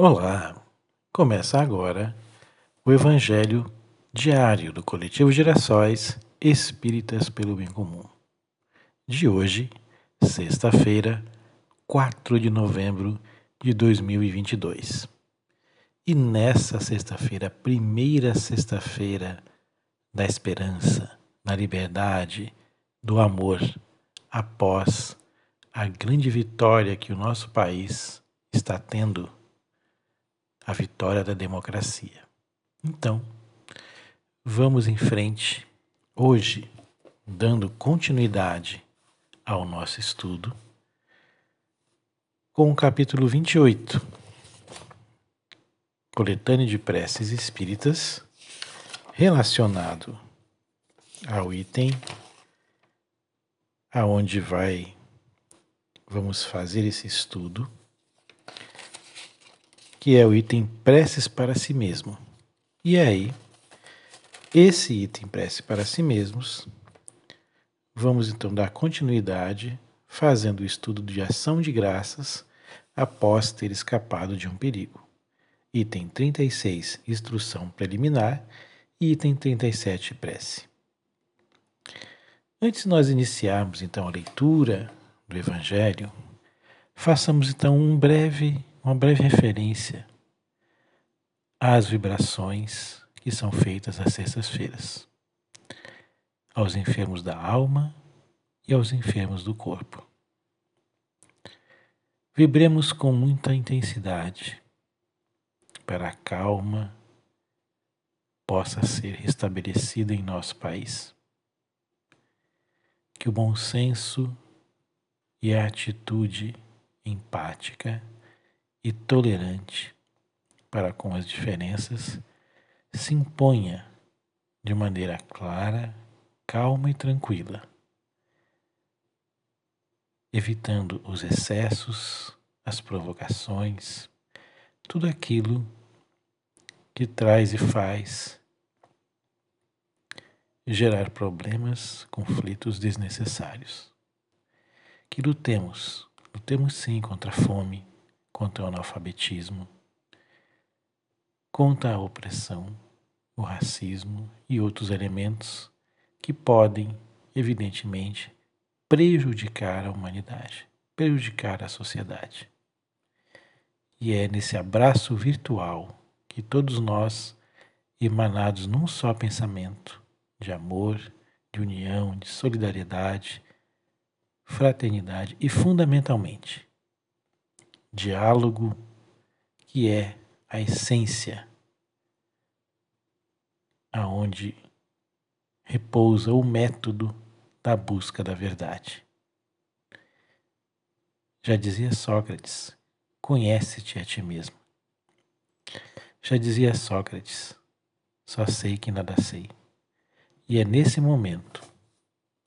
Olá! Começa agora o Evangelho diário do Coletivo Girassóis Espíritas pelo Bem Comum. De hoje, sexta-feira, 4 de novembro de 2022. E nessa sexta-feira, primeira sexta-feira da esperança, da liberdade, do amor, após a grande vitória que o nosso país está tendo a vitória da democracia. Então, vamos em frente, hoje, dando continuidade ao nosso estudo, com o capítulo 28, Coletânea de Preces Espíritas, relacionado ao item aonde vai vamos fazer esse estudo que é o item preces para si mesmo. E aí, esse item prece para si mesmos, vamos então dar continuidade fazendo o estudo de ação de graças após ter escapado de um perigo. Item 36, instrução preliminar, e item 37, prece. Antes de nós iniciarmos então a leitura do Evangelho, façamos então um breve uma breve referência às vibrações que são feitas às sextas-feiras, aos enfermos da alma e aos enfermos do corpo. Vibremos com muita intensidade para a calma possa ser restabelecida em nosso país. Que o bom senso e a atitude empática e tolerante para com as diferenças, se imponha de maneira clara, calma e tranquila, evitando os excessos, as provocações, tudo aquilo que traz e faz gerar problemas, conflitos desnecessários. Que lutemos, lutemos sim contra a fome, contra o analfabetismo, contra a opressão, o racismo e outros elementos que podem, evidentemente, prejudicar a humanidade, prejudicar a sociedade. E é nesse abraço virtual que todos nós, emanados num só pensamento de amor, de união, de solidariedade, fraternidade e, fundamentalmente, diálogo, que é a essência aonde repousa o método da busca da verdade. Já dizia Sócrates: conhece-te a ti mesmo. Já dizia Sócrates: só sei que nada sei. E é nesse momento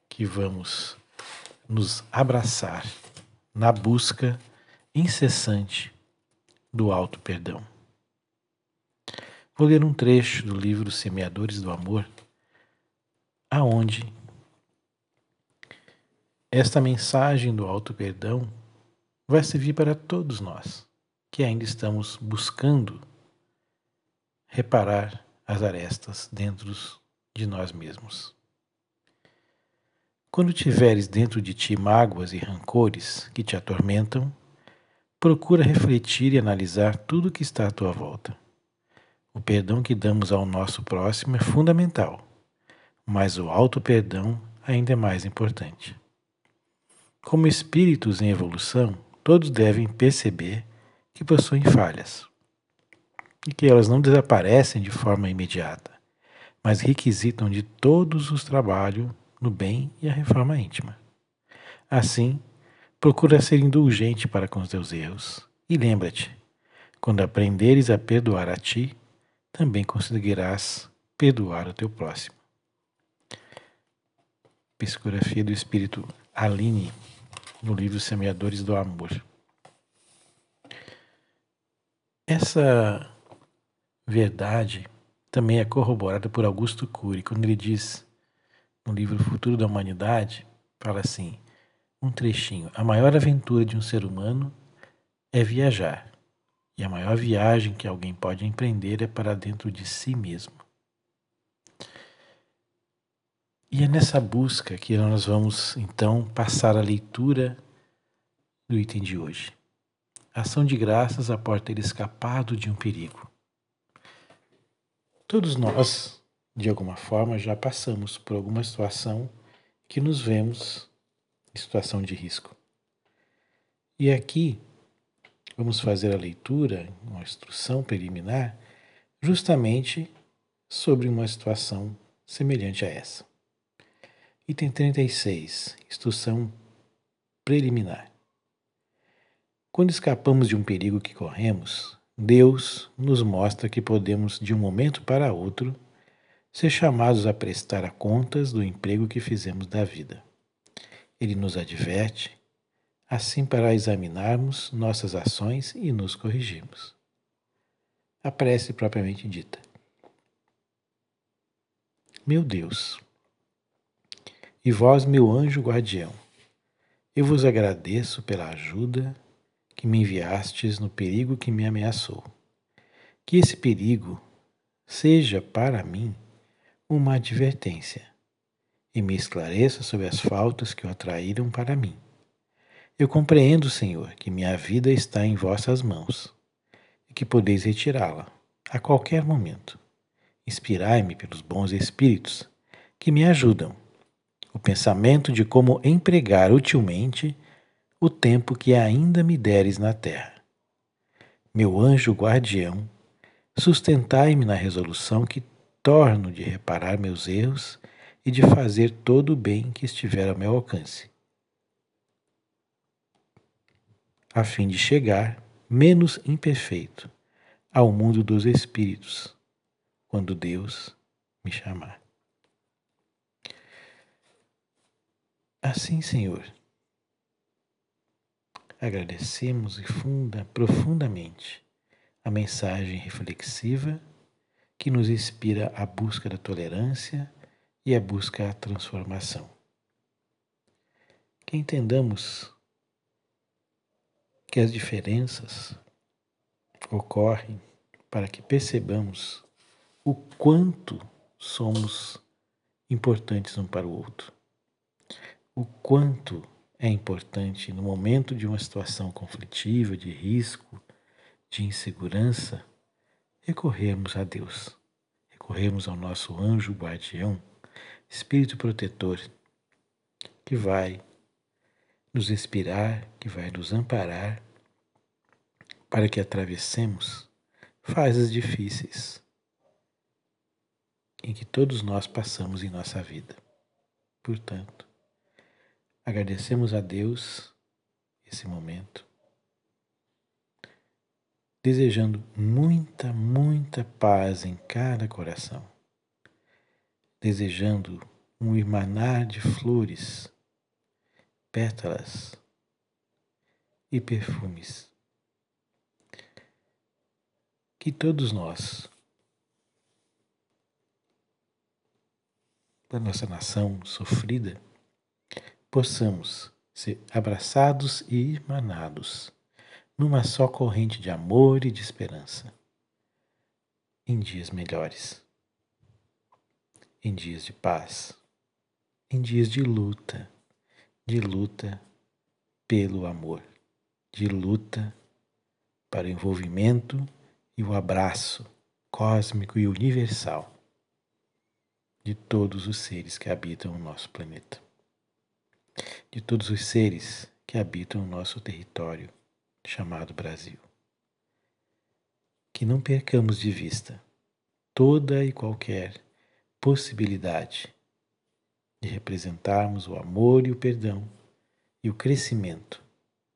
que vamos nos abraçar na busca incessante do alto perdão. Vou ler um trecho do livro Semeadores do Amor, aonde esta mensagem do alto perdão vai servir para todos nós que ainda estamos buscando reparar as arestas dentro de nós mesmos. Quando tiveres dentro de ti mágoas e rancores que te atormentam, Procura refletir e analisar tudo o que está à tua volta. O perdão que damos ao nosso próximo é fundamental, mas o auto-perdão ainda é mais importante. Como espíritos em evolução, todos devem perceber que possuem falhas e que elas não desaparecem de forma imediata, mas requisitam de todos os trabalhos no bem e a reforma íntima. Assim, Procura ser indulgente para com os teus erros. E lembra-te, quando aprenderes a perdoar a ti, também conseguirás perdoar o teu próximo. Psicografia do Espírito Aline, no livro Semeadores do Amor. Essa verdade também é corroborada por Augusto Cury, quando ele diz no livro Futuro da Humanidade, fala assim: um trechinho. A maior aventura de um ser humano é viajar. E a maior viagem que alguém pode empreender é para dentro de si mesmo. E é nessa busca que nós vamos então passar a leitura do item de hoje. Ação de graças após ter escapado de um perigo. Todos nós, de alguma forma, já passamos por alguma situação que nos vemos em situação de risco. E aqui vamos fazer a leitura, uma instrução preliminar, justamente sobre uma situação semelhante a essa. Item 36, instrução preliminar. Quando escapamos de um perigo que corremos, Deus nos mostra que podemos, de um momento para outro, ser chamados a prestar a contas do emprego que fizemos da vida. Ele nos adverte, assim para examinarmos nossas ações e nos corrigirmos. A prece propriamente dita. Meu Deus, e vós, meu anjo guardião, eu vos agradeço pela ajuda que me enviastes no perigo que me ameaçou. Que esse perigo seja para mim uma advertência e me esclareça sobre as faltas que o atraíram para mim. Eu compreendo, Senhor, que minha vida está em vossas mãos e que podeis retirá-la a qualquer momento. Inspirai-me pelos bons espíritos que me ajudam. O pensamento de como empregar utilmente o tempo que ainda me deres na terra. Meu anjo guardião, sustentai-me na resolução que torno de reparar meus erros e de fazer todo o bem que estiver ao meu alcance, a fim de chegar, menos imperfeito, ao mundo dos espíritos, quando Deus me chamar. Assim, Senhor, agradecemos e funda profundamente a mensagem reflexiva que nos inspira a busca da tolerância e a busca da transformação. Que entendamos que as diferenças ocorrem para que percebamos o quanto somos importantes um para o outro, o quanto é importante no momento de uma situação conflitiva, de risco, de insegurança, recorrermos a Deus, recorrermos ao nosso anjo guardião, Espírito protetor, que vai nos inspirar, que vai nos amparar, para que atravessemos fases difíceis em que todos nós passamos em nossa vida. Portanto, Agradecemos a Deus esse momento, desejando muita, muita paz em cada coração, desejando um emanar de flores, pétalas e perfumes. Que todos nós, da nossa nação sofrida, possamos ser abraçados e irmanados numa só corrente de amor e de esperança em dias melhores, em dias de paz, em dias de luta, de luta pelo amor, de luta para o envolvimento e o abraço cósmico e universal de todos os seres que habitam o nosso planeta de todos os seres que habitam o nosso território chamado Brasil. Que não percamos de vista toda e qualquer possibilidade de representarmos o amor e o perdão e o crescimento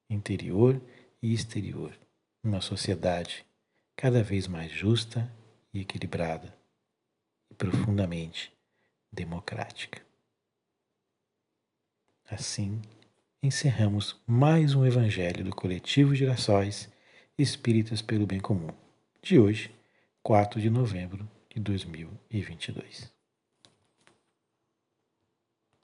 interior e exterior numa sociedade cada vez mais justa e equilibrada e profundamente democrática. Assim, encerramos mais um Evangelho do Coletivo Girassóis Espíritas pelo Bem Comum, de hoje, 4 de novembro de 2022.